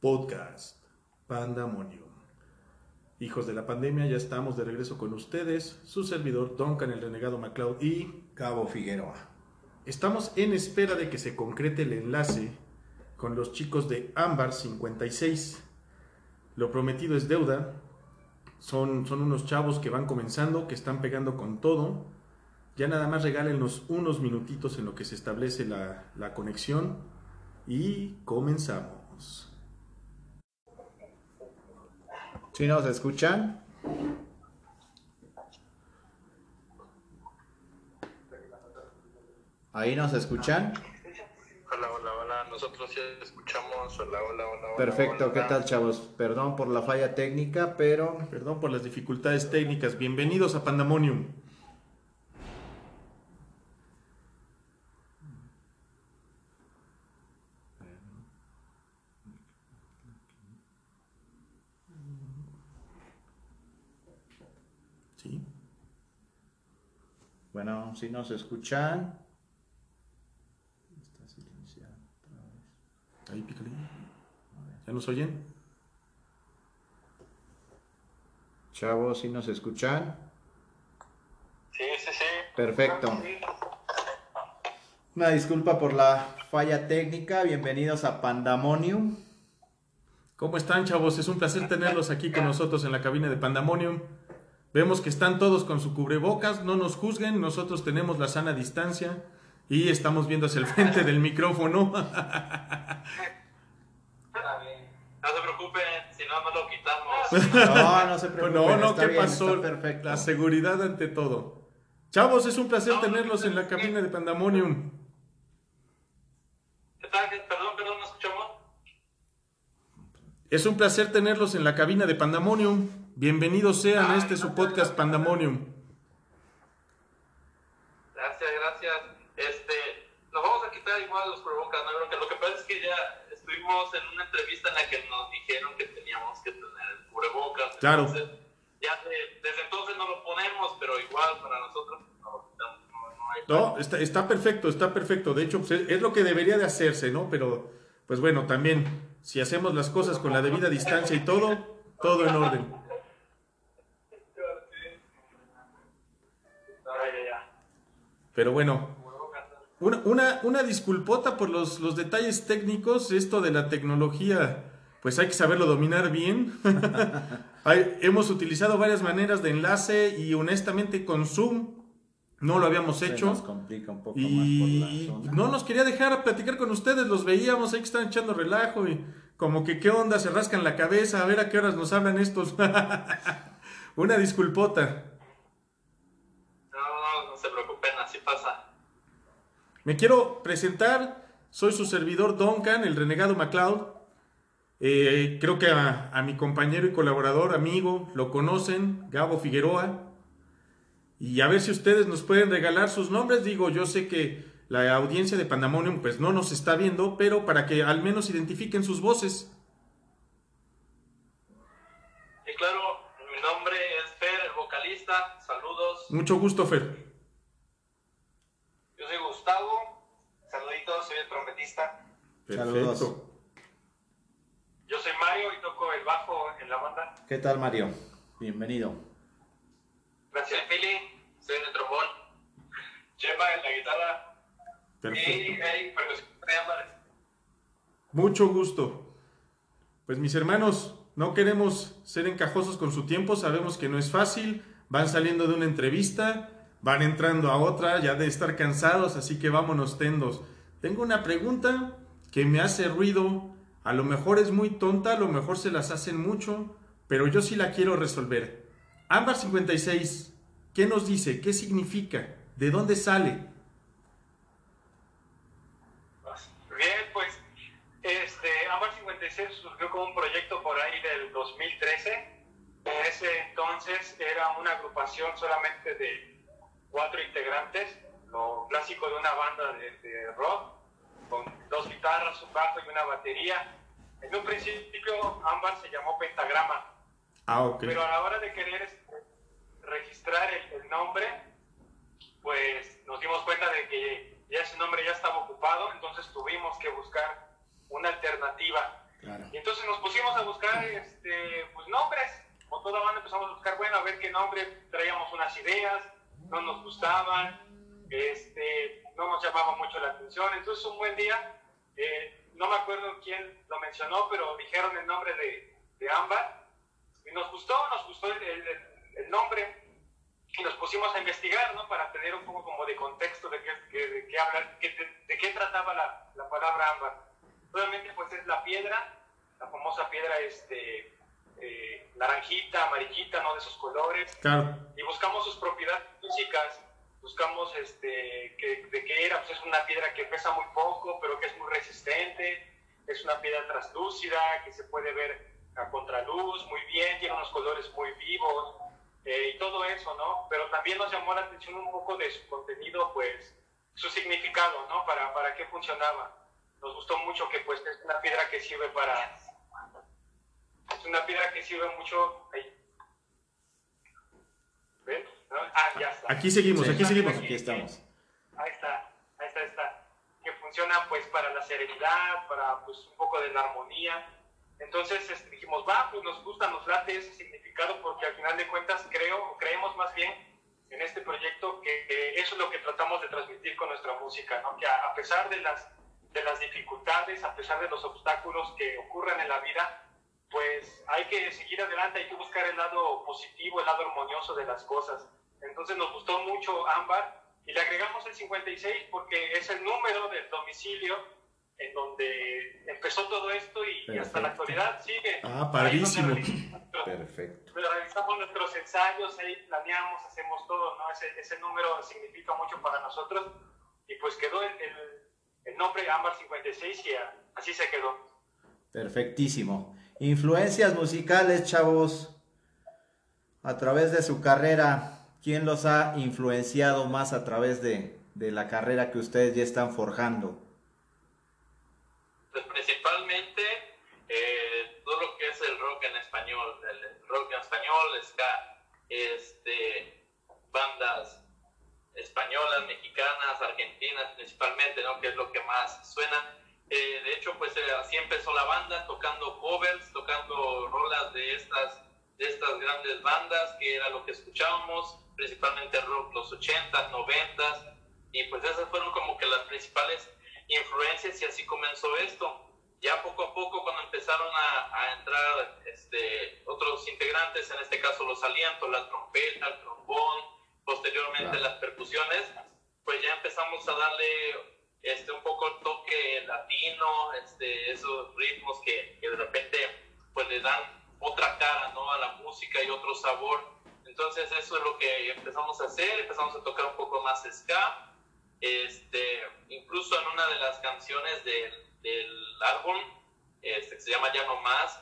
Podcast Pandemonium. Hijos de la pandemia, ya estamos de regreso con ustedes, su servidor Duncan el Renegado MacLeod y Cabo Figueroa. Estamos en espera de que se concrete el enlace con los chicos de Ámbar 56. Lo prometido es deuda. Son, son unos chavos que van comenzando, que están pegando con todo. Ya nada más regálenos unos minutitos en lo que se establece la, la conexión y comenzamos. ¿Sí nos escuchan? ¿Ahí nos escuchan? Hola, hola, hola. Nosotros ya escuchamos. Hola, hola, hola. hola, Perfecto, hola. ¿qué tal chavos? Perdón por la falla técnica, pero Perdón por las dificultades técnicas. Bienvenidos a Pandemonium. Sí. Bueno, si nos escuchan. Está silenciado otra vez. Ahí pícale. ¿Ya nos oyen? Chavos, si nos escuchan. Sí, sí, sí. Perfecto. Una disculpa por la falla técnica. Bienvenidos a Pandemonium. ¿Cómo están, chavos? Es un placer tenerlos aquí con nosotros en la cabina de Pandemonium. Vemos que están todos con su cubrebocas, no nos juzguen, nosotros tenemos la sana distancia y estamos viendo hacia el frente del micrófono. No se preocupen, si no, no lo quitamos. No, no se preocupen. no, no, está ¿qué bien, pasó? perfecto. La seguridad ante todo. Chavos, es un placer No, tenerlos en la cabina de Pandemonium. ¿Qué tal? Perdón, perdón, ¿no escuchamos? Es un placer tenerlos en la cabina de Pandemonium. Bienvenidos sean a este su podcast Pandemonium. Gracias, gracias. Este, nos vamos a quitar igual los cubrebocas, no. Lo que pasa es que ya estuvimos en una entrevista en la que nos dijeron que teníamos que tener el cubrebocas. Claro. Entonces, ya de- desde entonces no lo ponemos, pero igual para nosotros no lo quitamos. No, no hay No, está, está perfecto, está perfecto. De hecho, pues, es, es lo que debería de hacerse, ¿no? Pero, pues bueno, también, si hacemos las cosas con la debida distancia y todo, todo en orden. Ya, ya, ya. Pero bueno, una, una, una disculpota por los, los detalles técnicos. Esto de la tecnología, pues hay que saberlo dominar bien. Hay- hemos utilizado varias maneras de enlace y honestamente con Zoom no lo habíamos hecho. nos complica un poco Y más por la zona. no nos quería dejar platicar con ustedes, los veíamos ahí que están echando relajo y como que qué onda, se rascan la cabeza, a ver a qué horas nos hablan estos. Una disculpota. No, no, no se preocupen, así pasa. Me quiero presentar, soy su servidor Duncan, el renegado MacLeod. Eh, creo que a, a mi compañero y colaborador, amigo, lo conocen, Gabo Figueroa. Y a ver si ustedes nos pueden regalar sus nombres. Digo, yo sé que la audiencia de Pandemonium pues no nos está viendo, pero para que al menos identifiquen sus voces. Y claro, mi nombre es Fer, el vocalista. Saludos. Mucho gusto, Fer. Yo soy Gustavo. Saluditos, soy el trompetista. Saludos. Perfecto. Yo soy Mario y toco el bajo en la banda. ¿Qué tal, Mario? Bienvenido. Gracias, Philly. Soy en el trombón. Chema en la guitarra. Y Perfecto. Eric, percusión de. Mucho gusto. Pues mis hermanos, no queremos ser encajosos con su tiempo, sabemos que no es fácil, van saliendo de una entrevista, van entrando a otra, ya de estar cansados, así que vámonos tendos. Tengo una pregunta que me hace ruido, a lo mejor es muy tonta, a lo mejor se las hacen mucho, pero yo sí la quiero resolver. Ámbar 56, ¿qué nos dice? ¿Qué significa? ¿De dónde sale? Bien, pues este, Ámbar 56 surgió como un proyecto por ahí del 2013. En ese entonces era una agrupación solamente de cuatro integrantes, lo clásico de una banda de, de rock, con dos guitarras, un bajo y una batería. En un principio Ámbar se llamó Pentagrama, Ah, ok. pero a la hora de querer este, registrar el, el nombre, pues nos dimos cuenta de que ya ese nombre ya estaba ocupado, entonces tuvimos que buscar una alternativa. Y entonces nos pusimos a buscar este, pues, nombres. Con toda la banda empezamos a buscar, bueno, a ver qué nombre, traíamos unas ideas, no nos gustaban, este, no nos llamaba mucho la atención. Entonces un buen día, eh, no me acuerdo quién lo mencionó, pero dijeron el nombre de, de Ámbar y nos gustó, nos gustó el, el, nombre y nos pusimos a investigar, ¿no? Para tener un poco como de contexto de qué, de, qué hablar, de, qué trataba la, la palabra ámbar. Obviamente, pues es la piedra, la famosa piedra este, eh, naranjita, amarillita, ¿no? De esos colores. Claro. Y buscamos sus propiedades físicas, buscamos este, de qué era, pues es una piedra que pesa muy poco, pero que es muy resistente, es una piedra translúcida, que se puede ver a contraluz muy bien, tiene unos colores muy vivos eh, y todo eso, ¿no? Pero también nos llamó la atención un poco de su contenido, pues su significado, ¿no? Para, para qué funcionaba. Nos gustó mucho que pues es una piedra que sirve para... Es una piedra que sirve mucho... Ahí. ¿Ven? Ah, ya está. Aquí seguimos, aquí seguimos. Aquí estamos. Ahí está, ahí está, está. Que funciona pues para la serenidad, para pues un poco de la armonía entonces este, dijimos, va, pues nos gusta, nos late ese significado porque al final de cuentas creo, o creemos más bien en este proyecto que, eso es lo que tratamos de transmitir con nuestra música, ¿no? que a, pesar de las, de las dificultades, a pesar de los obstáculos que ocurren en la vida, pues hay que seguir adelante, hay que buscar el lado positivo, el lado armonioso de las cosas. Entonces nos gustó mucho Ámbar y le agregamos el 56 porque es el número del domicilio en donde empezó todo esto y, hasta la actualidad sigue. Ah, padrísimo. Perfecto. Realizamos nuestros ensayos, ahí planeamos, hacemos todo, ¿no? Ese, ese número significa mucho para nosotros y pues quedó el, el, nombre Ámbar 56 y así se quedó. Perfectísimo. Influencias musicales, chavos, a través de su carrera, ¿quién los ha influenciado más a través de, de la carrera que ustedes ya están forjando? Pues principalmente eh, todo lo que es el rock en español, el rock en español, ska, este, bandas españolas, mexicanas, argentinas principalmente, ¿no? que es lo que más suena. Eh, de hecho, pues eh, así empezó la banda, tocando covers, tocando rolas de estas, de estas grandes bandas, que era lo que escuchábamos, principalmente rock los 80, 90, y pues esas fueron como que las principales influencias y así comenzó esto. Ya poco a poco cuando empezaron a, entrar este, otros integrantes, en este caso los alientos, la trompeta, el trombón, posteriormente las percusiones, pues ya empezamos a darle este, un poco el toque latino, este, esos ritmos que, que, de repente pues le dan otra cara ¿no? a la música y otro sabor. Entonces eso es lo que empezamos a hacer, empezamos a tocar un poco más ska, este, incluso en una de las canciones del, del álbum, este, que se llama Ya No Más,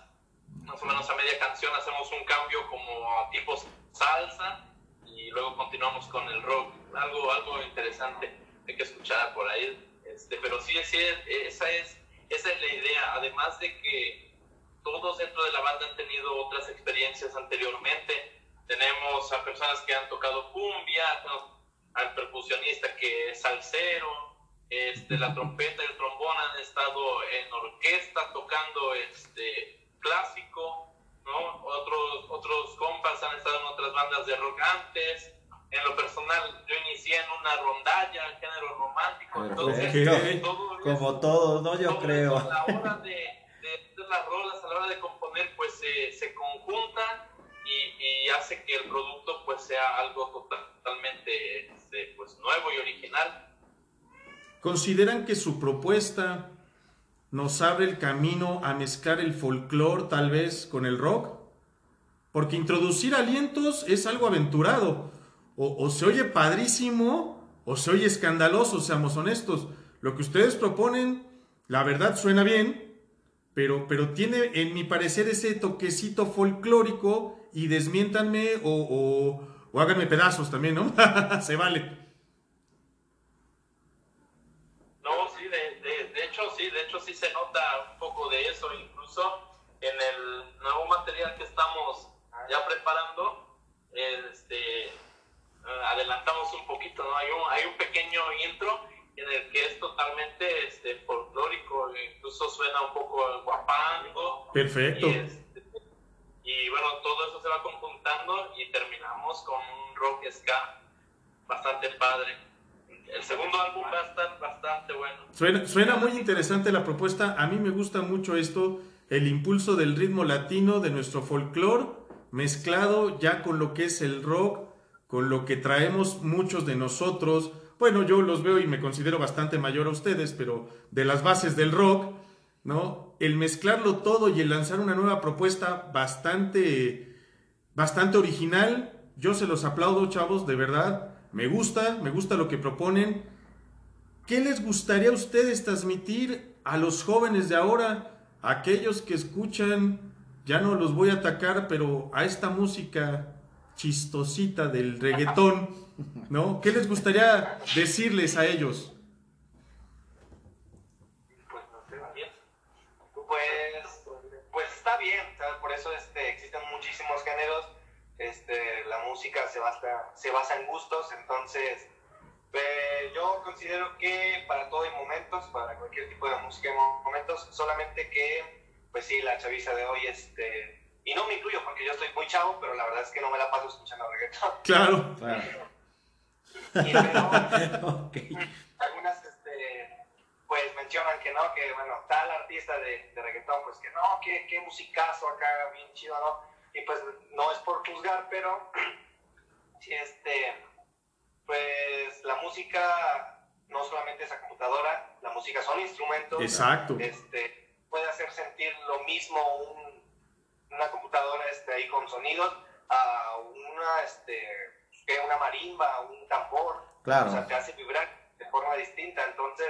más o menos a media canción hacemos un cambio como a tipo salsa y luego continuamos con el rock. Algo, algo interesante hay que escuchar por ahí. Este, pero sí, sí, esa es, esa es la idea. Además de que todos dentro de la banda han tenido otras experiencias anteriormente. Tenemos a personas que han tocado cumbia, al percusionista que es salsero, este, la trompeta y el trombón han estado en orquesta tocando este, clásico, ¿no? Otros, otros compas han estado en otras bandas de rock antes. En lo personal, yo inicié en una rondalla, el género romántico. Entonces, como todos, ¿no? Yo creo. a la hora de, de, de, las rolas, a la hora de componer, pues se, se conjuntan y, y, hace que el producto pues sea algo totalmente este, pues, nuevo y original. ¿Consideran que su propuesta nos abre el camino a mezclar el folclore tal vez con el rock? Porque introducir alientos es algo aventurado. O, se oye padrísimo o se oye escandaloso, seamos honestos. Lo que ustedes proponen, la verdad suena bien, pero, pero tiene, en mi parecer, ese toquecito folclórico y desmiéntanme o, háganme pedazos también, ¿no? Se vale. No, sí, de, hecho sí, de hecho sí se nota un poco de eso, incluso en el nuevo material que estamos ya preparando, este, adelantamos un poquito, ¿no? Hay un, hay un pequeño intro en el que es totalmente este, folclórico, incluso suena un poco guapango. Perfecto. Y, este, y bueno, todo eso se va conjuntando y terminamos con un rock ska bastante padre. El segundo álbum va a estar bastante bueno. Suena, suena muy interesante la propuesta. A mí me gusta mucho esto, el impulso del ritmo latino, de nuestro folclore, mezclado ya con lo que es el rock, con lo que traemos muchos de nosotros. Bueno, yo los veo y me considero bastante mayor a ustedes, pero de las bases del rock, ¿no? El mezclarlo todo y el lanzar una nueva propuesta bastante, bastante original, yo se los aplaudo, chavos, de verdad. Me gusta, me gusta lo que proponen. ¿Qué les gustaría a ustedes transmitir a los jóvenes de ahora? Aquellos que escuchan, ya no los voy a atacar, pero a esta música chistosita del reggaetón, ¿no? ¿Qué les gustaría decirles a ellos? Pues no sé, bien. Pues, pues está bien, por eso este, existen muchísimos géneros. Este, la música se basa, se basa en gustos, entonces eh, yo considero que para todo hay momentos, para cualquier tipo de música hay momentos, solamente que, pues sí, la chaviza de hoy, este, y no me incluyo porque yo estoy muy chavo, pero la verdad es que no me la paso escuchando reggaetón. Claro. Claro. Y pero, Ok. algunas este, pues mencionan que no, que bueno, tal artista de, de reggaetón, pues que no, que, que musicazo acá, bien chido, ¿no? Y pues no es por juzgar, pero este, pues la música no solamente es a computadora, la música son instrumentos. Exacto. Este, puede hacer sentir lo mismo un- una computadora este, ahí con sonidos a una, este, una marimba, un tambor. Claro. O sea, te hace vibrar de forma distinta. Entonces,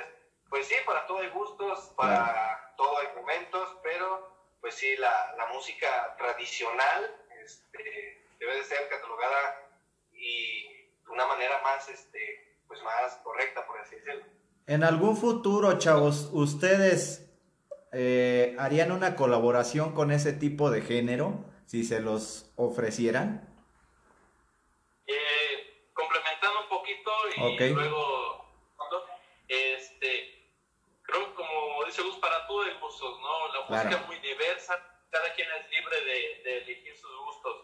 pues sí, para todo hay gustos, para todo hay momentos, pero pues sí, la, la música tradicional este, debe de ser catalogada y de una manera más, este, pues más correcta, por así decirlo. En algún futuro, chavos, ¿ustedes eh, harían una colaboración con ese tipo de género si se los ofrecieran? Eh, complementando un poquito y Ok. luego, este, creo como dice Gus, para todo hay gustos, ¿no? La música Claro. es muy diversa, cada quien es libre de, de elegir sus gustos.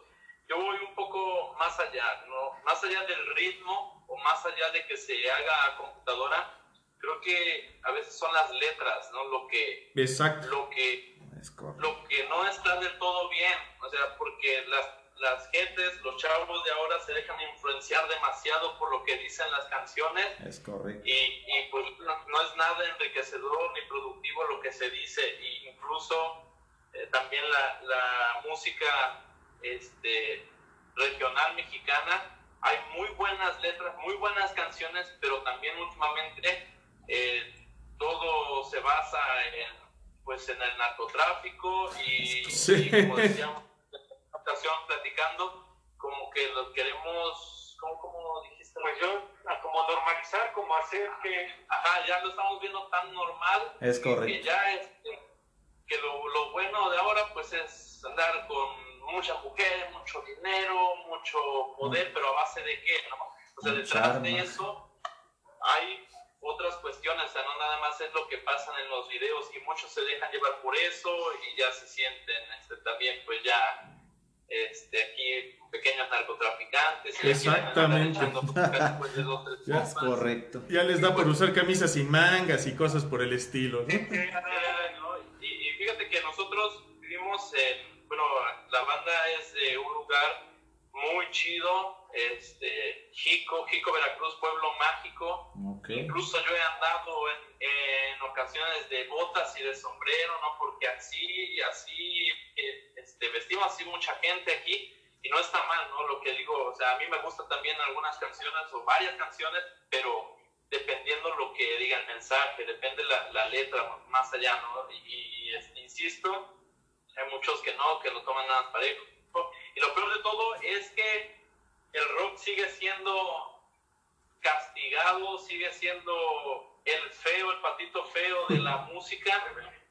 Yo voy un poco más allá, ¿no? Más allá del ritmo o más allá de que se haga a computadora, creo que a veces son las letras, ¿no? Lo que, Exacto. lo que Es correcto. lo que no está del todo bien, o sea, porque las, las gentes, los chavos de ahora se dejan influenciar demasiado por lo que dicen las canciones Es correcto. y, y, pues no, no es nada enriquecedor ni productivo lo que se dice, e incluso eh, también la, la música este, regional mexicana, hay muy buenas letras, muy buenas canciones, pero también últimamente eh, todo se basa en pues en el narcotráfico y, Sí. y como decíamos en la ocasión platicando, como que lo queremos, ¿cómo, cómo dijiste? Pues yo, como normalizar, como hacer que Ajá, ya lo estamos viendo tan normal Es que correcto. ya este, que lo, lo bueno de ahora pues es andar con muchas mujeres, mucho dinero, mucho poder, pero a base de qué, ¿no? O sea, detrás de eso hay otras cuestiones, o sea, no nada más es lo que pasan en los videos y muchos se dejan llevar por eso y ya se sienten este, también pues ya este, aquí pequeños narcotraficantes. Exactamente. después de dos, tres Ya Es correcto. Ya les da por usar camisas sin mangas y cosas por el estilo, ¿no? Y, y fíjate que nosotros vivimos en, bueno, la banda es de un lugar muy chido, este, Jico, Jico, Veracruz, pueblo mágico. Ok. Incluso yo he andado en, en ocasiones de botas y de sombrero, ¿no? Porque así, así, este, vestimos así mucha gente aquí y no está mal, ¿no? Lo que digo, o sea, a mí me gustan también algunas canciones o varias canciones, pero dependiendo lo que diga el mensaje, depende la, la letra más allá, ¿no? Y, y, este, insisto, hay muchos que no, que lo toman nada parejo. Y lo peor de todo es que el rock sigue siendo castigado, sigue siendo el feo, el patito feo de la música,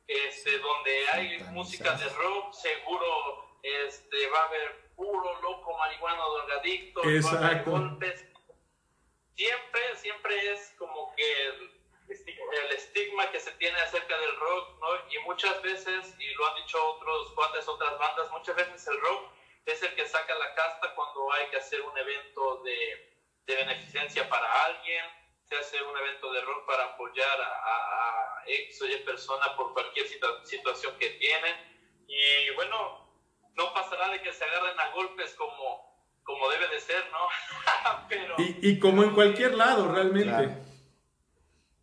este, donde hay música de rock, seguro este, va a haber puro loco, marihuano, drogadicto, va a haber golpes. Siempre, siempre es como que el estigma que se tiene acerca del rock, ¿no? Y muchas veces, y lo han dicho otros cuantas otras bandas, muchas veces el rock es el que saca la casta cuando hay que hacer un evento de, de beneficencia para alguien, se hace un evento de rock para apoyar a, a, X o Y persona por cualquier situación que tienen. Y bueno, no pasará de que se agarren a golpes como, como debe de ser, ¿no? pero, y, y, como en cualquier lado, realmente.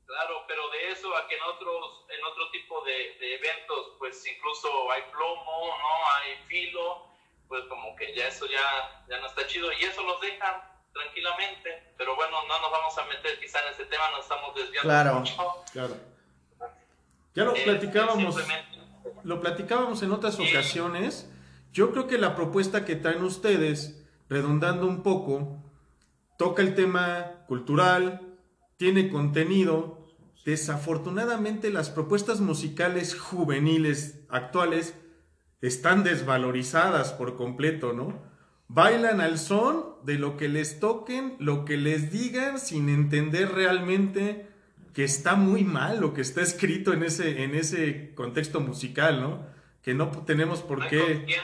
Claro, pero de eso a que en otros, en otro tipo de, de, eventos, pues incluso hay plomo, ¿no? Hay filo, pues como que ya eso ya, ya no está chido. Y eso los dejan tranquilamente, pero bueno, no nos vamos a meter quizá en ese tema, nos estamos desviando claro, mucho. Claro. Ya lo eh, platicábamos, lo platicábamos en otras ocasiones. Yo creo que la propuesta que traen ustedes, redundando un poco, toca el tema cultural, tiene contenido. Desafortunadamente las propuestas musicales juveniles actuales están desvalorizadas por completo, ¿no? Bailan al son de lo que les toquen, lo que les digan, sin entender realmente que está muy mal lo que está escrito en ese, en ese contexto musical, ¿no? Que no tenemos por no qué... Hay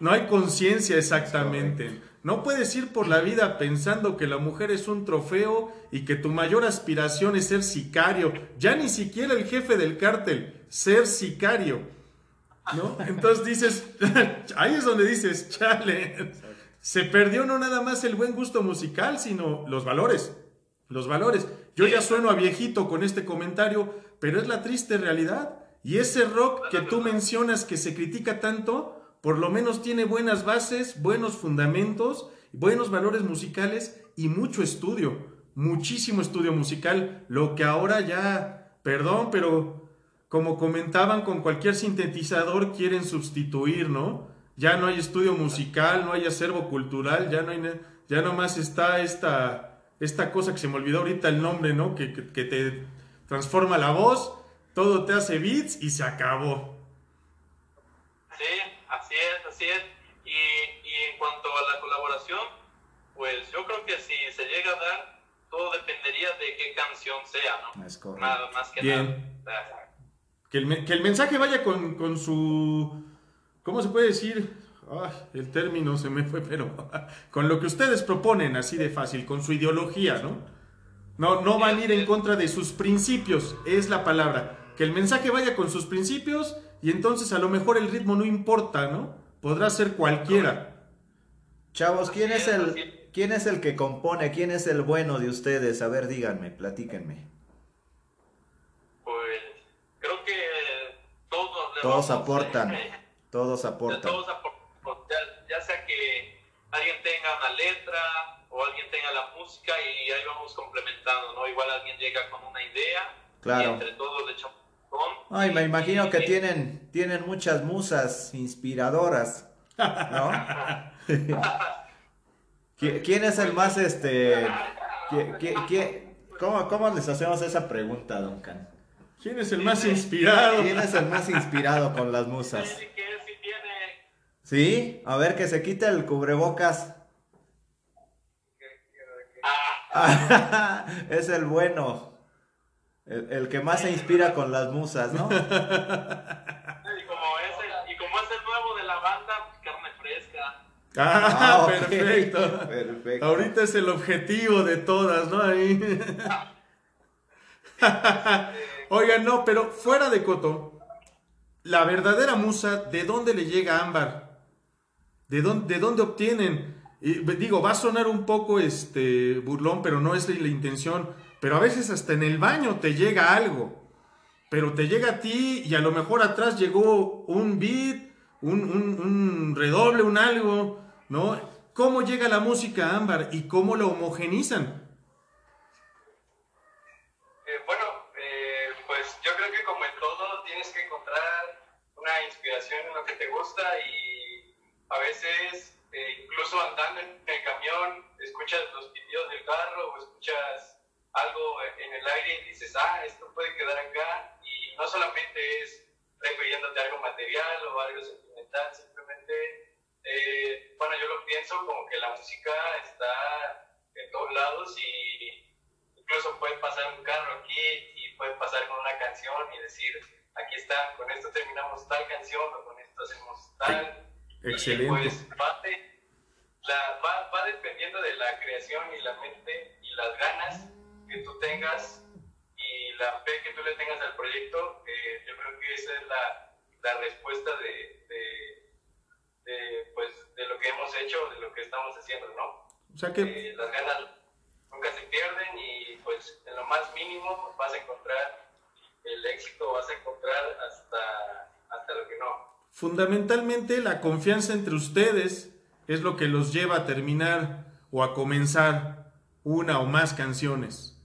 no hay conciencia exactamente. No puedes ir por la vida pensando que la mujer es un trofeo y que tu mayor aspiración es ser sicario. Ya ni siquiera el jefe del cártel, ser sicario. Entonces dices, ahí es donde dices, chale, se perdió no nada más el buen gusto musical, sino los valores. Los valores. Yo ya sueno a viejito con este comentario, pero es la triste realidad. Y ese rock que tú mencionas que se critica tanto, por lo menos tiene buenas bases, buenos fundamentos, buenos valores musicales y mucho estudio, muchísimo estudio musical, lo que ahora ya, perdón, pero como comentaban con cualquier sintetizador quieren sustituir, ¿no? Ya no hay estudio musical, no hay acervo cultural, ya no hay ya nomás está esta esta cosa que se me olvidó ahorita el nombre, ¿no? Que, que, que te transforma la voz, todo te hace beats y se acabó. Sí, Así es, así es. Y, y, en cuanto a la colaboración, pues yo creo que si se llega a dar, todo dependería de qué canción sea, ¿no? Es correcto. Nada más que Bien. nada. Que el, que el mensaje vaya con, con, su... ¿Cómo se puede decir? Ay, el término se me fue, pero con lo que ustedes proponen, así de fácil, con su ideología, ¿no? No, no van a ir en contra de sus principios, es la palabra. Que el mensaje vaya con sus principios y entonces a lo mejor el ritmo no importa, ¿no? Podrá ser cualquiera. Chavos, ¿quién es el, quién es el que compone? ¿Quién es el bueno de ustedes? A ver, díganme, platíquenme. Pues creo que todos... Aportan, todos aportan. Todos aportan, ya, ya sea que alguien tenga una letra o alguien tenga la música y ahí vamos complementando, ¿no? Igual alguien llega con una idea Claro. y entre todos le echamos Ay, me imagino que tienen, tienen muchas musas inspiradoras, ¿no? ¿Quién es el más, este, cómo, cómo les hacemos esa pregunta, Duncan? ¿Quién es el más inspirado? ¿Quién es el más inspirado con las musas? ¿Sí? A ver, que se quite el cubrebocas. Ah. es el bueno. El, el, que más se inspira con las musas, ¿no? Y como, es el, y como es el nuevo de la banda, pues carne fresca. Ah, Ah, perfecto. Perfecto. Ahorita es el objetivo de todas, ¿no? Ahí. Oigan, no, pero fuera de Coto, la verdadera musa, ¿de dónde le llega Ámbar? ¿De dónde, de dónde obtienen? Y, digo, va a sonar un poco este burlón, pero no es la intención. Pero a veces hasta en el baño te llega algo. Pero te llega a ti y a lo mejor atrás llegó un beat, un, un, un redoble, un algo, ¿no? ¿Cómo llega la música a Ámbar y cómo lo homogenizan? Eh, bueno, eh, pues yo creo que como en todo tienes que encontrar una inspiración en lo que te gusta y a veces eh, incluso andando en el camión escuchas los pitidos del carro o escuchas algo en el aire y dices, ah, esto puede quedar acá y no solamente es refiriéndote a algo material o algo sentimental, simplemente, eh, bueno, yo lo pienso como que la música está en todos lados y incluso puede pasar un carro aquí y pueden pasar con una canción y decir, aquí está, con esto terminamos tal canción o con esto hacemos tal. Excelente. Y pues la, va, va dependiendo de la creación y la mente y las ganas que tú tengas y la fe que tú le tengas al proyecto, eh, yo creo que esa es la, la respuesta de, de, de, pues, de lo que hemos hecho, de lo que estamos haciendo, ¿no? O sea que Eh, las ganas nunca se pierden y pues en lo más mínimo vas a encontrar el éxito, vas a encontrar hasta, hasta lo que no. fundamentalmente la confianza entre ustedes es lo que los lleva a terminar o a comenzar una o más canciones.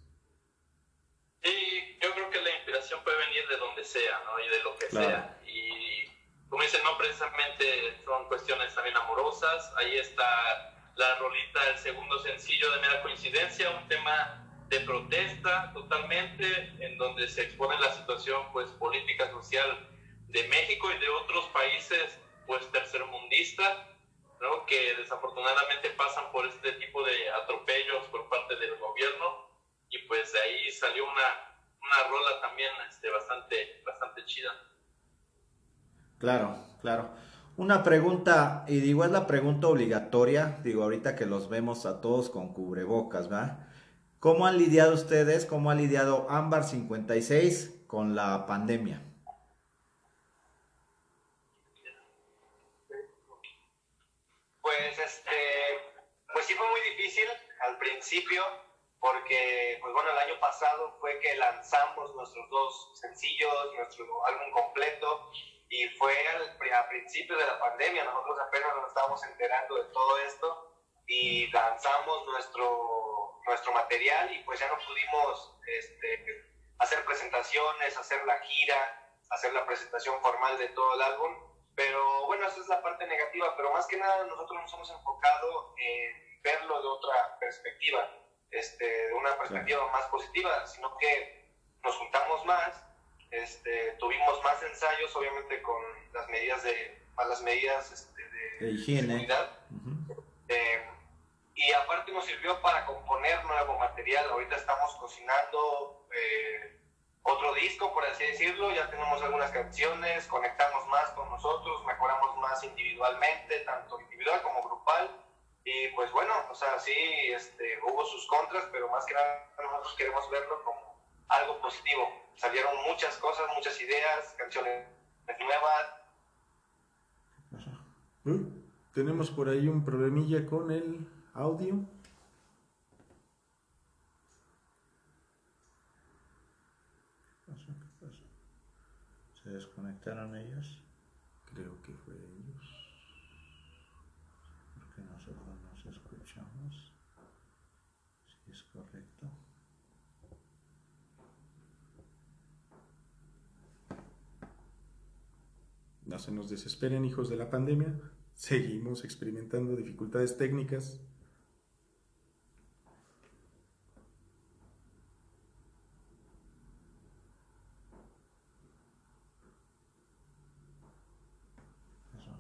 Sí, yo creo que la inspiración puede venir de donde sea, ¿no? Y de lo que Claro. sea. Y como dicen, no precisamente son cuestiones también amorosas. Ahí está la rolita, el segundo sencillo de mera coincidencia, un tema de protesta totalmente, en donde se expone la situación pues política, social de México y de otros países pues tercermundistas, ¿no? que desafortunadamente pasan por este tipo de atropellos por parte del gobierno y pues de ahí salió una, una rola también este, bastante, bastante chida. Claro, claro. Una pregunta, y digo, es la pregunta obligatoria, digo, ahorita que los vemos a todos con cubrebocas, ¿verdad? ¿Cómo han lidiado ustedes, cómo ha lidiado Ámbar 56 con la pandemia? Pues este, pues sí fue muy difícil al principio, porque pues bueno, el año pasado fue que lanzamos nuestros dos sencillos, nuestro álbum completo, y fue al, a principio de la pandemia, nosotros apenas nos estábamos enterando de todo esto, y lanzamos nuestro, nuestro material, y pues ya no pudimos este, hacer presentaciones, hacer la gira, hacer la presentación formal de todo el álbum, pero bueno, esa es la parte negativa, pero más que nada nosotros nos hemos enfocado en verlo de otra perspectiva, este, de una perspectiva más positiva, sino que nos juntamos más, este, tuvimos más ensayos, obviamente con las medidas de, más las medidas este, de, De higiene. seguridad. Ujú. Eh, y aparte nos sirvió para componer nuevo material. Ahorita estamos cocinando eh, otro disco, por así decirlo. Ya tenemos algunas canciones, conectamos más con nosotros, mejoramos más individualmente, tanto individual como grupal. Y pues bueno, o sea, sí, este, hubo sus contras, pero más que nada nosotros queremos verlo como algo positivo. Salieron muchas cosas, muchas ideas, canciones nuevas, Uh, tenemos por ahí un problemilla con el audio. ¿Qué pasó? ¿Qué pasó? ¿Se desconectaron ellos? Creo que fue ellos. Porque nosotros nos escuchamos. Si es correcto. No se nos desesperen, hijos de la pandemia. Seguimos experimentando dificultades técnicas. Eso.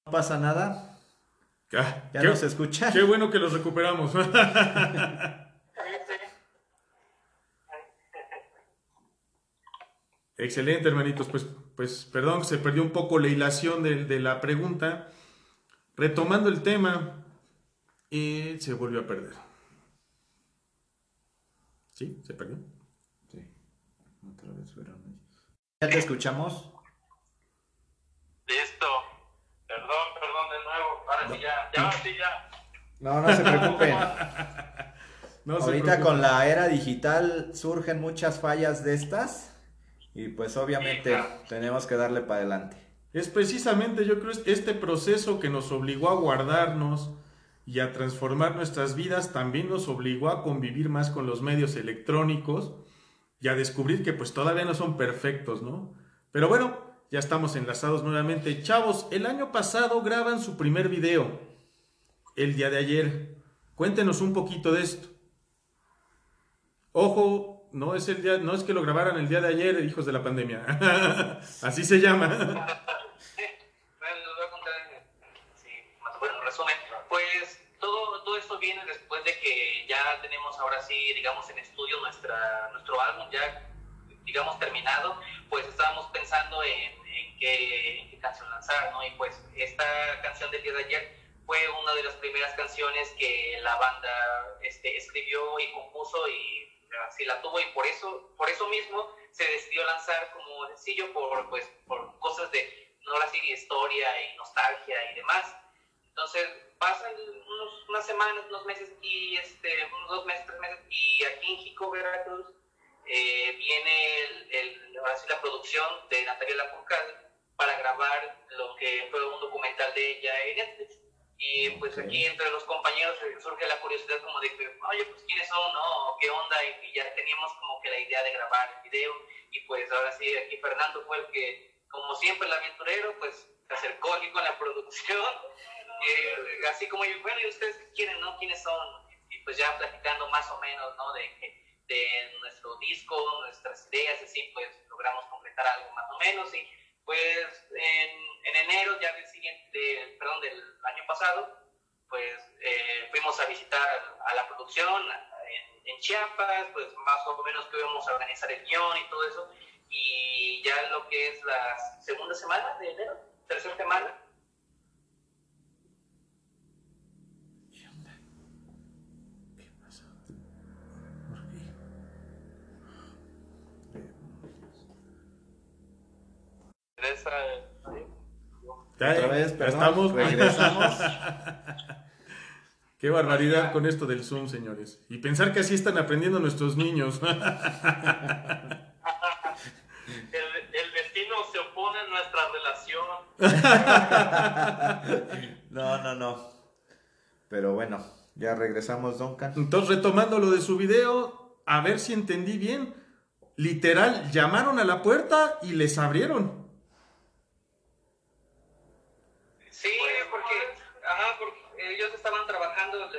No pasa nada. Ah, ¿Ya qué, nos escucha? qué bueno que los recuperamos. Excelente, hermanitos. Pues, pues perdón, se perdió un poco la hilación de, de la pregunta. Retomando el tema, y se volvió a perder. ¿Sí? ¿Se perdió? Sí. Otra vez fueron ellos. ¿Ya te escuchamos? Listo. Sí ya, ya, sí ya. No, no se preocupen. No se Ahorita preocupen. con la era digital surgen muchas fallas de estas y pues obviamente tenemos que darle para adelante. Es precisamente, yo creo, este proceso que nos obligó a guardarnos y a transformar nuestras vidas, también nos obligó a convivir más con los medios electrónicos y a descubrir que pues todavía no son perfectos, ¿no? Pero bueno, ya estamos enlazados nuevamente. Chavos, el año pasado graban su primer video, el día de ayer. Cuéntenos un poquito de esto. Ojo, no es el día, no es que lo grabaran el día de ayer, hijos de la pandemia. Así se llama. Pues todo, todo esto viene después de que ya tenemos ahora sí, digamos, en estudio nuestra, nuestro álbum ya, digamos, terminado. Pues estábamos pensando en, en, qué, qué canción lanzar, ¿no? Y pues esta canción de ayer fue una de las primeras canciones que la banda este, escribió y compuso y así la tuvo y por eso, por eso mismo se decidió lanzar como sencillo por, pues, por cosas de, no ahora sí, historia y nostalgia y demás. Entonces pasan unos, unas semanas, unos meses y este, unos dos meses, tres meses y aquí en Jico, Veracruz, eh, viene el, el, la producción de Natalia Lafourcade para grabar lo que fue un documental de ella en Netflix. Y pues aquí entre los compañeros surge la curiosidad como de que, oye, pues quiénes son, ¿no? ¿Qué onda? Y ya teníamos como que la idea de grabar el video. Y pues ahora sí, aquí Fernando fue el que, como siempre el aventurero, pues se acercó aquí con la producción. Eh, así como, bueno, ¿y ustedes qué quieren, no? ¿Quiénes son? Y pues ya platicando más o menos, ¿no? De, de nuestro disco, nuestras ideas, así, pues logramos completar algo más o menos. Y pues en, en enero ya del siguiente, perdón, del año pasado, pues eh, fuimos a visitar a la producción en, Chiapas, pues más o menos que íbamos a organizar el guion y todo eso, y ya lo que es la segunda semana de enero, tercera semana. ¿Qué onda? ¿Qué pasa? ¿Por qué? Esa, Otra vez, perdón, estamos. regresamos. Qué barbaridad con esto del Zoom, señores. Y pensar que así están aprendiendo nuestros niños. el, el destino se opone a nuestra relación. No, no, no. Pero bueno, ya regresamos, Duncan. Entonces, retomando lo de su video, a ver si entendí bien. Literal, llamaron a la puerta y les abrieron. Sí, porque, ajá, porque ellos estaban trabajando,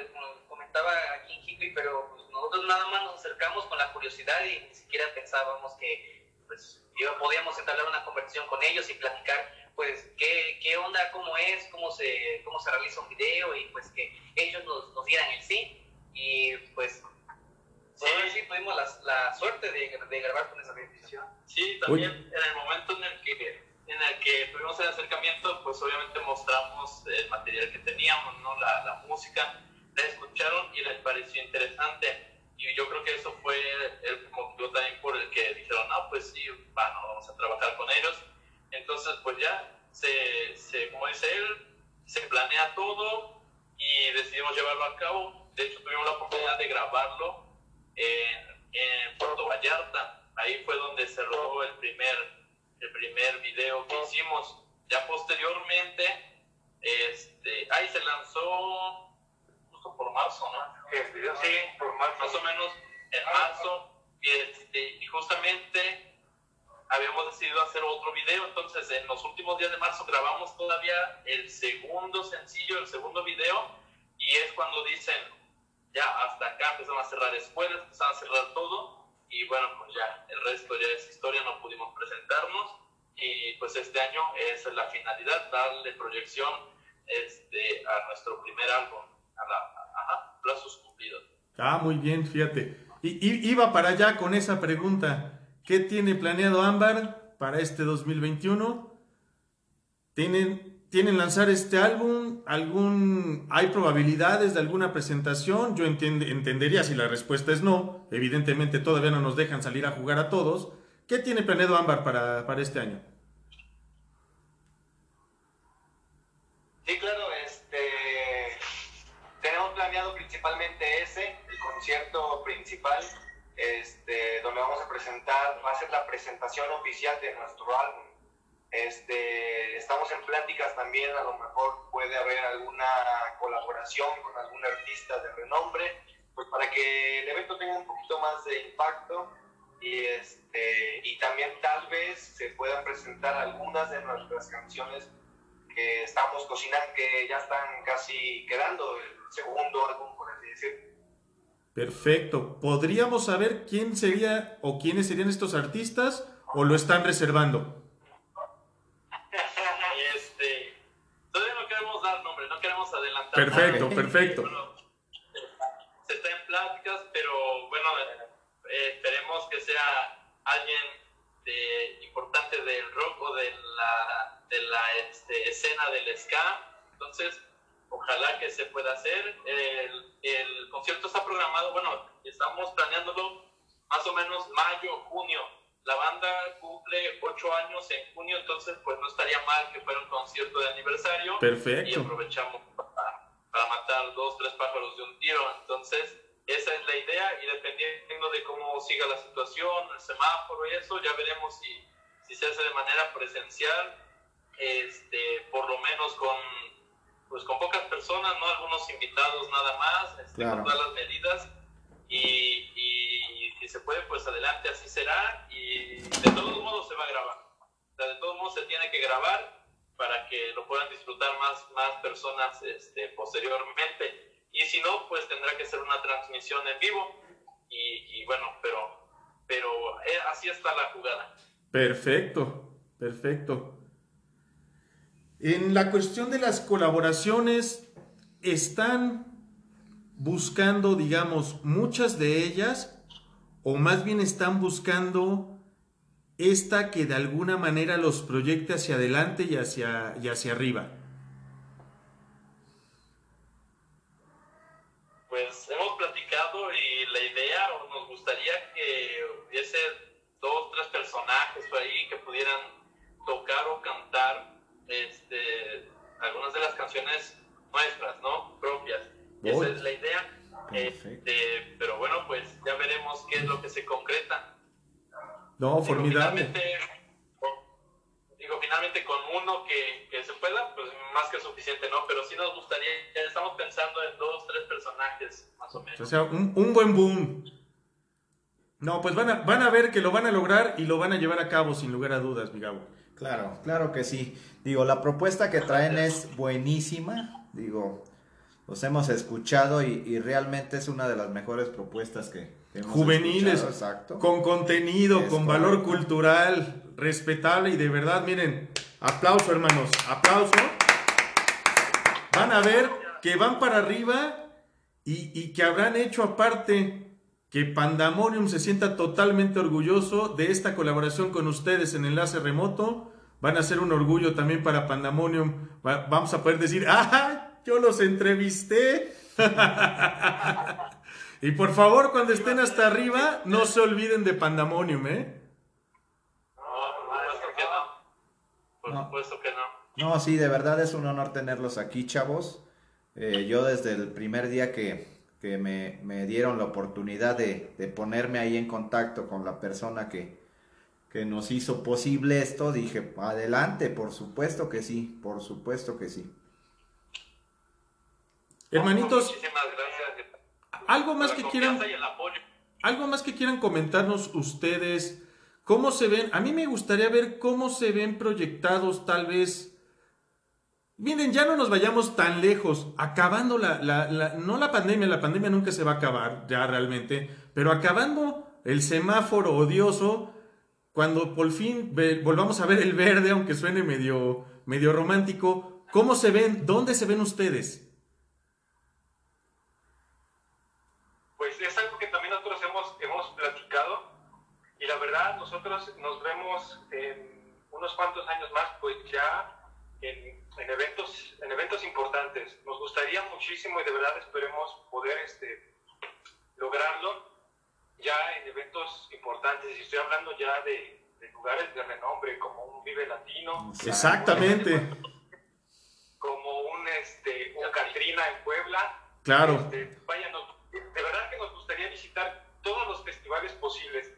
comentaba aquí en Jiqui, pero pues, nosotros nada más nos acercamos con la curiosidad y ni siquiera pensábamos que pues, podíamos entablar una conversación con ellos y platicar pues qué, qué onda, cómo es, cómo se, cómo se realiza un video y pues que ellos nos, nos dieran el sí y pues sí, sí tuvimos la, la suerte de, de, grabar con esa bendición. Sí, también Uy. en el momento en el que en el que tuvimos el acercamiento, pues obviamente mostramos el material que teníamos, ¿no? la, la música, la escucharon y les pareció interesante. Y yo creo que eso fue el motivo también por el que dijeron, no, pues sí, bueno, vamos a trabajar con ellos. Entonces, pues ya, se, se, como dice él, se planea todo y decidimos llevarlo a cabo. De hecho, tuvimos la oportunidad de grabarlo en, en Puerto Vallarta. Ahí fue donde se rodó el primer el primer video que hicimos. Ya posteriormente, este, ahí se lanzó justo por marzo, ¿no? El video, sí, por marzo. Más o menos en marzo. Y, este, y justamente habíamos decidido hacer otro video, entonces en los últimos días de marzo grabamos todavía el segundo sencillo, el segundo video, y es cuando dicen, ya hasta acá empezaron a cerrar escuelas, empezaron a cerrar todo, y bueno, pues ya, el resto ya es historia, no pudimos presentarnos y pues este año es la finalidad, darle proyección este, a nuestro primer álbum, a la, ajá, plazos cumplidos. Ah, muy bien, fíjate. Y, iba para allá con esa pregunta. ¿Qué tiene planeado Ámbar para este 2021? ¿Tienen, ¿Tienen lanzar este álbum? ¿Algún, ¿Hay probabilidades de alguna presentación? Yo entendería si la respuesta es no. Evidentemente todavía no nos dejan salir a jugar a todos. ¿Qué tiene planeado Ámbar para, para este año? Sí, claro, este, tenemos planeado principalmente ese, el concierto principal, este, donde vamos a presentar, va a ser la presentación oficial de nuestro álbum. Este, estamos en pláticas también, a lo mejor puede haber alguna colaboración con algún artista de renombre, pues para que el evento tenga un poquito más de impacto y, este, y también tal vez se puedan presentar algunas de nuestras canciones que estamos cocinando, que ya están casi quedando, el segundo álbum, por así decirlo. Perfecto. ¿Podríamos saber quién sería o quiénes serían estos artistas o lo están reservando? Este, todavía no queremos dar nombre, no queremos adelantar. Perfecto, perfecto. se está en pláticas, pero bueno, eh, esperemos que sea alguien de, importante del rock o de la, de la este, escena del ska. Entonces, ojalá que se pueda hacer. El, el concierto está programado, bueno, estamos planeándolo más o menos mayo, junio. La banda cumple ocho años en junio, entonces pues no estaría mal que fuera un concierto de aniversario. Perfecto. Y aprovechamos para, para matar dos, tres pájaros de un tiro. Entonces, esa es la idea y dependiendo de cómo siga la situación, el semáforo y eso, ya veremos si, si se hace de manera presencial, este, por lo menos con pues con pocas personas, ¿no? Algunos invitados nada más, este, con todas las medidas. Y, y, si se puede, pues adelante, así será. Y de todos modos se va a grabar. O sea, de todos modos se tiene que grabar para que lo puedan disfrutar más, más personas este, posteriormente. Y si no, pues tendrá que ser una transmisión en vivo. Y, y bueno, pero, pero eh, así está la jugada. Perfecto, perfecto. En la cuestión de las colaboraciones, están buscando, digamos, muchas de ellas, o más bien están buscando esta que de alguna manera los proyecte hacia adelante y hacia, y hacia arriba. Pues hemos platicado y la idea, nos gustaría que hubiese dos, tres personajes por ahí que pudieran tocar o cantar este, algunas de las canciones nuestras, ¿no? Propias. Esa es la idea. Este, pero bueno, pues ya veremos qué es lo que se concreta. No, formidable. Digo, finalmente, con uno que, que, se pueda, pues más que suficiente, ¿no? Pero sí nos gustaría, estamos pensando en dos, tres personajes, más o menos. O sea, un, un buen boom. No, pues van a, van a ver que lo van a lograr y lo van a llevar a cabo sin lugar a dudas, mi Gabo. Claro, claro que sí. Digo, la propuesta que traen es buenísima. Digo, los hemos escuchado y, realmente es una de las mejores propuestas que Juveniles, con contenido, con valor cultural, respetable y de verdad, miren, aplauso hermanos, aplauso. Van a ver que van para arriba y, y que habrán hecho aparte que Pandamonium se sienta totalmente orgulloso de esta colaboración con ustedes en Enlace Remoto van a ser un orgullo también para Pandemonium. vamos a poder decir, ¡ah! Yo los entrevisté. y por favor, cuando estén hasta arriba, no se olviden de Pandemonium, ¿eh? Por supuesto que no. No, sí, de verdad es un honor tenerlos aquí, chavos. Eh, yo desde el primer día que, me, dieron la oportunidad de, de ponerme ahí en contacto con la persona que, que nos hizo posible esto, dije, adelante, por supuesto que sí, por supuesto que sí. Hermanitos, algo más que quieran algo más que quieran comentarnos ustedes, cómo se ven, a mí me gustaría ver cómo se ven proyectados tal vez. Miren, ya no nos vayamos tan lejos, acabando la, la, no la pandemia, la pandemia nunca se va a acabar ya realmente, pero acabando el semáforo odioso, cuando por fin volvamos a ver el verde, aunque suene medio, medio romántico, ¿cómo se ven? ¿Dónde se ven ustedes? Pues es algo que también nosotros hemos, hemos platicado y la verdad nosotros nos vemos en unos cuantos años más pues ya en, en, eventos, en eventos importantes. Nos gustaría muchísimo y de verdad esperemos poder este, lograrlo ya en eventos importantes, y estoy hablando ya de, lugares de renombre, como un Vive Latino. Exactamente. Como un, este, un Catrina en Puebla. Claro. Este, de verdad que nos gustaría visitar todos los festivales posibles,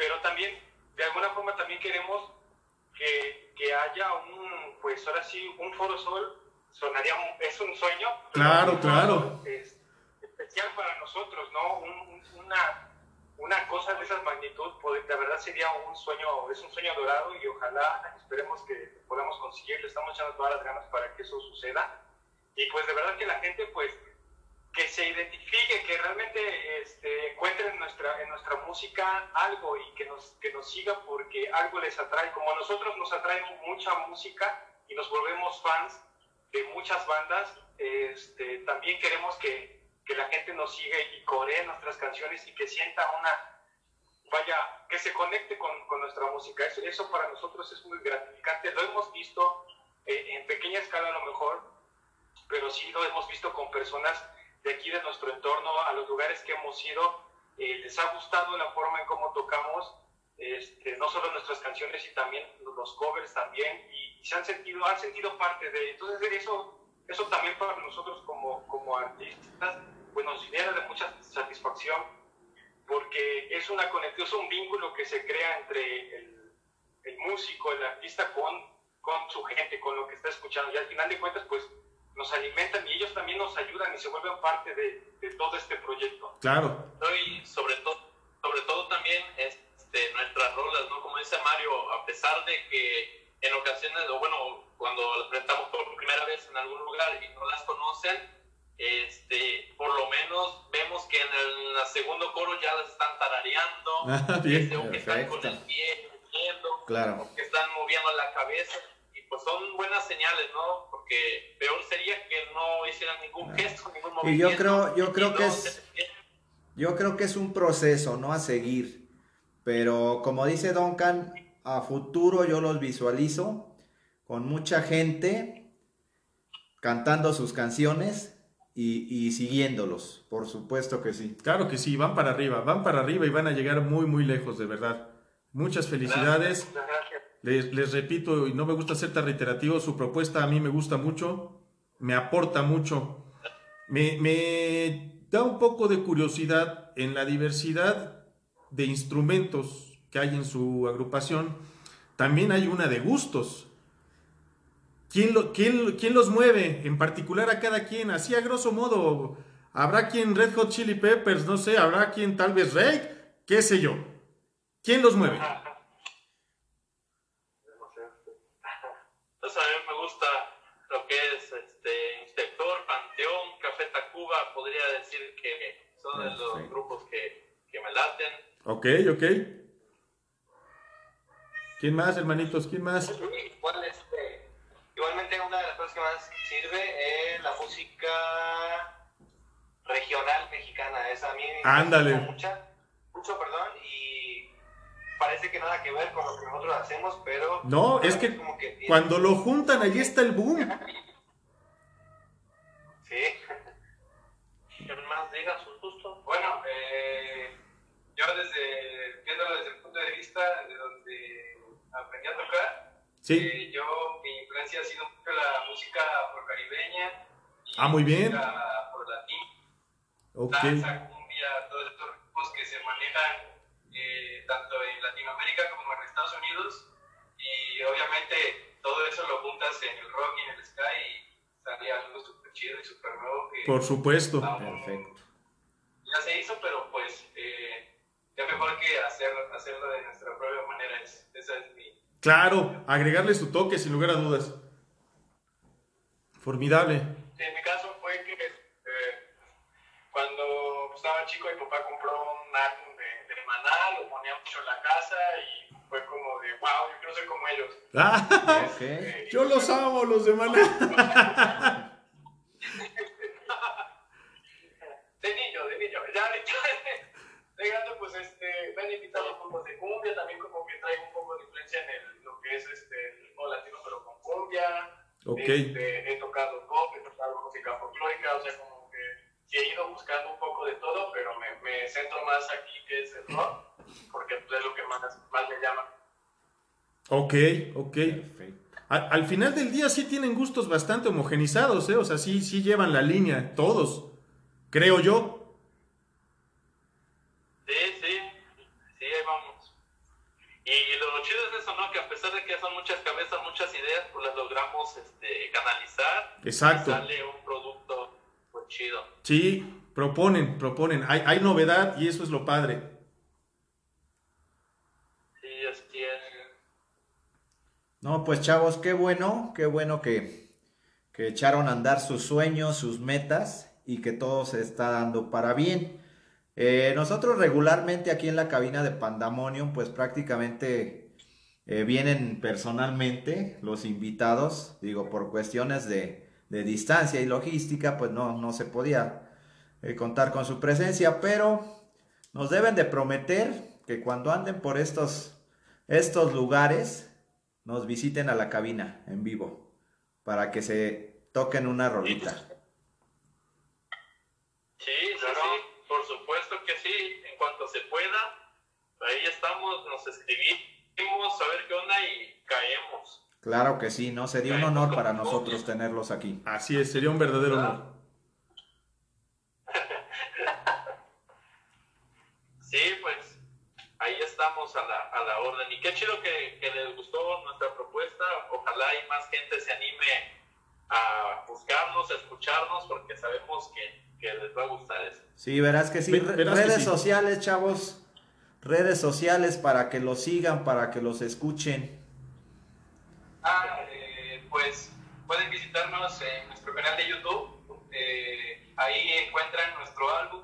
pero también, de alguna forma, también queremos que, que haya un, pues ahora sí, un Foro Sol, sonaría, es un sueño. Claro, claro. especial para nosotros, ¿no? Un, una, una cosa de esa magnitud, pues, la verdad sería un sueño, es un sueño dorado y ojalá esperemos que podamos conseguirlo. Estamos echando todas las ganas para que eso suceda. Y pues de verdad que la gente, pues, que se identifique, que realmente este, encuentren en nuestra, en nuestra música algo y que nos, que nos siga porque algo les atrae. Como a nosotros nos atrae mucha música y nos volvemos fans de muchas bandas, este, también queremos que, que la gente nos siga y coree nuestras canciones y que sienta una, vaya, que se conecte con, con nuestra música. Eso, eso, para nosotros es muy gratificante. Lo hemos visto eh, en pequeña escala a lo mejor, pero sí lo hemos visto con personas de aquí de nuestro entorno, a los lugares que hemos ido, eh, les ha gustado la forma en cómo tocamos, este, no solo nuestras canciones, y también los covers también, y, se han sentido, han sentido parte de, entonces eso, eso también para nosotros como, como artistas, pues nos genera de mucha satisfacción, porque es una conexión, es un vínculo que se crea entre el, el músico, el artista con, con su gente, con lo que está escuchando, y al final de cuentas, pues nos alimentan y ellos también nos ayudan y se vuelven parte de, de todo este proyecto. Claro. Y sobre todo, sobre todo también este, nuestras rolas, ¿no? Como dice Mario, a pesar de que en ocasiones, o bueno, cuando las presentamos por primera vez en algún lugar y no las conocen, este, por lo menos vemos que en el, segundo coro ya las están tarareando, ah, bien. Este, que están con el pie, claro. que están moviendo la cabeza pues son buenas señales, ¿no? Porque peor sería que no hicieran ningún gesto, ningún movimiento. Y yo creo, yo creo que es, yo creo que es un proceso, ¿no? A seguir. Pero como dice Duncan, a futuro yo los visualizo con mucha gente cantando sus canciones y, y, siguiéndolos, por supuesto que sí. Claro que sí, van para arriba, van para arriba y van a llegar muy, muy lejos, de verdad. Muchas felicidades. Les, repito, y no me gusta ser tan reiterativo, su propuesta a mí me gusta mucho, me aporta mucho. Me, me da un poco de curiosidad en la diversidad de instrumentos que hay en su agrupación. También hay una de gustos. ¿Quién, lo, quién, quién los mueve? En particular a cada quien. Así a grosso modo. Habrá quien Red Hot Chili Peppers, no sé, habrá quien tal vez Rake, qué sé yo. ¿Quién los mueve? Entonces a mí me gusta lo que es este Inspector, Panteón, Café Tacuba, podría decir que son de los grupos que, que me laten. Ok, ok. ¿Quién más, hermanitos? ¿Quién más? Igual, este, igualmente una de las cosas que más sirve es la música regional mexicana. Esa a mí Ándale. me gusta mucho, perdón, parece que nada que ver con lo que nosotros hacemos, pero... No, es que, cuando lo juntan, allí está el boom. Sí. ¿Qué más digas, justo? Bueno, eh, yo desde, viéndolo desde el punto de vista de donde aprendí a tocar, sí. Eh, yo, mi influencia ha sido mucho la música afrocaribeña. Y ah, muy bien. La afrolatín, okay. danza, juntas en el rock y en el sky y sale algo súper chido y súper nuevo. Que, Por supuesto. Perfecto. Ya se hizo, pero pues eh, ya mejor que hacer, hacerlo de nuestra propia manera. Es, esa es mi... Claro, agregarle su toque sin lugar a dudas. Formidable. En mi caso fue que eh, cuando estaba chico mi papá compró un álbum lo ponía mucho en la casa y fue como de, wow, yo quiero ser como ellos. Ah, okay. yo los amo, los de Maná. de niño, de niño, ya de, de grande, pues este, me han invitado a grupos de cumbia, también como que traigo un poco de influencia en el, lo que es este, el ritmo latino, pero con cumbia. Okay. Este, he tocado pop, he tocado música folclórica, o sea, como sí he ido buscando un poco de todo, pero me, me centro más aquí que es el rock, porque es lo que más, más me llama. Ok, ok. Al, al, final del día sí tienen gustos bastante homogenizados, ¿eh? O sea, sí, sí llevan la línea, todos, creo yo. Sí, sí, sí, ahí vamos. Y, y lo chido es eso, ¿no? Que a pesar de que son muchas cabezas, muchas ideas, pues las logramos este, canalizar. Exacto. Y sale un producto chido. Sí, proponen, proponen. Hay, hay novedad y eso es lo padre. Sí, así es. No, pues chavos, qué bueno, qué bueno que, que echaron a andar sus sueños, sus metas y que todo se está dando para bien. Eh, nosotros regularmente aquí en la cabina de Pandamonium, pues prácticamente eh, vienen personalmente los invitados, digo, por cuestiones de, distancia y logística, pues no, no se podía eh, contar con su presencia, pero nos deben de prometer que cuando anden por estos, estos lugares, nos visiten a la cabina en vivo, para que se toquen una rolita. Sí, sí, sí, por supuesto que sí, en cuanto se pueda, ahí estamos, nos escribimos, a ver qué onda y caemos. Claro que sí, ¿no? Sería un honor para nosotros tenerlos aquí. Así es, sería un verdadero honor. Sí, pues ahí estamos a la, a la orden. Y qué chido que, que, les gustó nuestra propuesta. Ojalá y más gente se anime a buscarnos, a escucharnos, porque sabemos que, que les va a gustar eso. Sí, verás que sí. redes sociales, chavos. Redes sociales para que los sigan, para que los escuchen. Ah, eh, pues pueden visitarnos en nuestro canal de YouTube. Eh, ahí encuentran nuestro álbum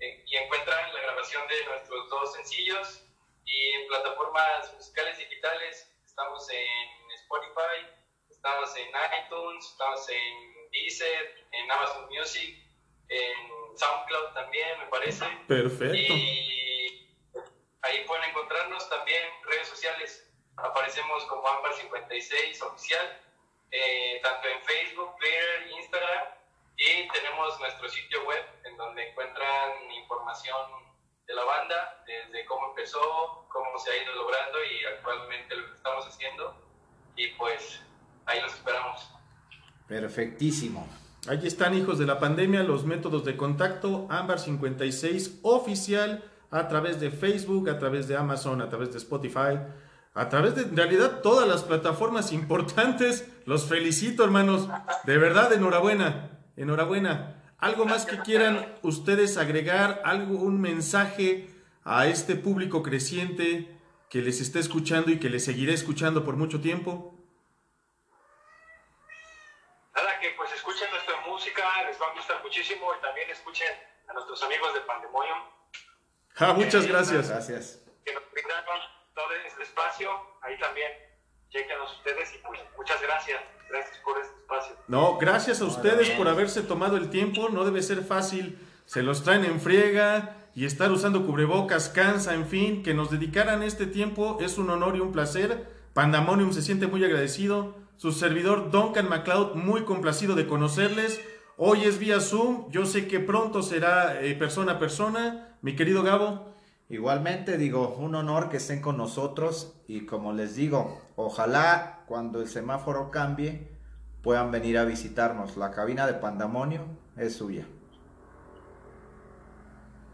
eh, y encuentran la grabación de nuestros dos sencillos. Y en plataformas musicales digitales estamos en Spotify, estamos en iTunes, estamos en Deezer, en Amazon Music en SoundCloud también, me parece. Perfecto. Y ahí pueden encontrarnos también redes sociales. Aparecemos como Ampar56 oficial, eh, tanto en Facebook, Twitter, Instagram. Y tenemos nuestro sitio web en donde encuentran información de la banda, desde cómo empezó, cómo se ha ido logrando y actualmente lo que estamos haciendo. Y pues ahí los esperamos. Perfectísimo. Allí están, hijos de la pandemia, los métodos de contacto. Ámbar 56 oficial a través de Facebook, a través de Amazon, a través de Spotify, a través de en realidad todas las plataformas importantes. Los felicito, hermanos. De verdad, enhorabuena. Enhorabuena. ¿Algo más que quieran ustedes agregar? ¿Algo, un mensaje a este público creciente que les está escuchando y que les seguirá escuchando por mucho tiempo? les va a gustar muchísimo y también escuchen a nuestros amigos de Pandemonium. Ah, muchas gracias. Gracias. Que nos brindaron todo este espacio. Ahí también, chequenos ustedes y pues muchas gracias. Gracias por este espacio. No, gracias a ustedes por haberse tomado el tiempo. No debe ser fácil. Se los traen en friega y estar usando cubrebocas cansa, en fin, que nos dedicaran este tiempo es un honor y un placer. Pandemonium se siente muy agradecido. Su servidor Duncan MacLeod, muy complacido de conocerles. Hoy es vía Zoom, yo sé que pronto será eh, persona a persona. Mi querido Gabo. Igualmente digo, un honor que estén con nosotros y como les digo, ojalá cuando el semáforo cambie puedan venir a visitarnos. La cabina de Pandamonio es suya.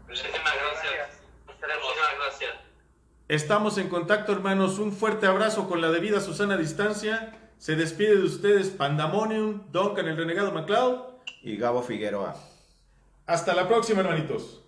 Muchísimas gracias. Muchísimas gracias. Estamos en contacto, hermanos. Un fuerte abrazo con la debida Susana distancia. Se despide de ustedes Pandamonium, Duncan el Renegado MacLeod y Gabo Figueroa. Hasta la próxima, hermanitos.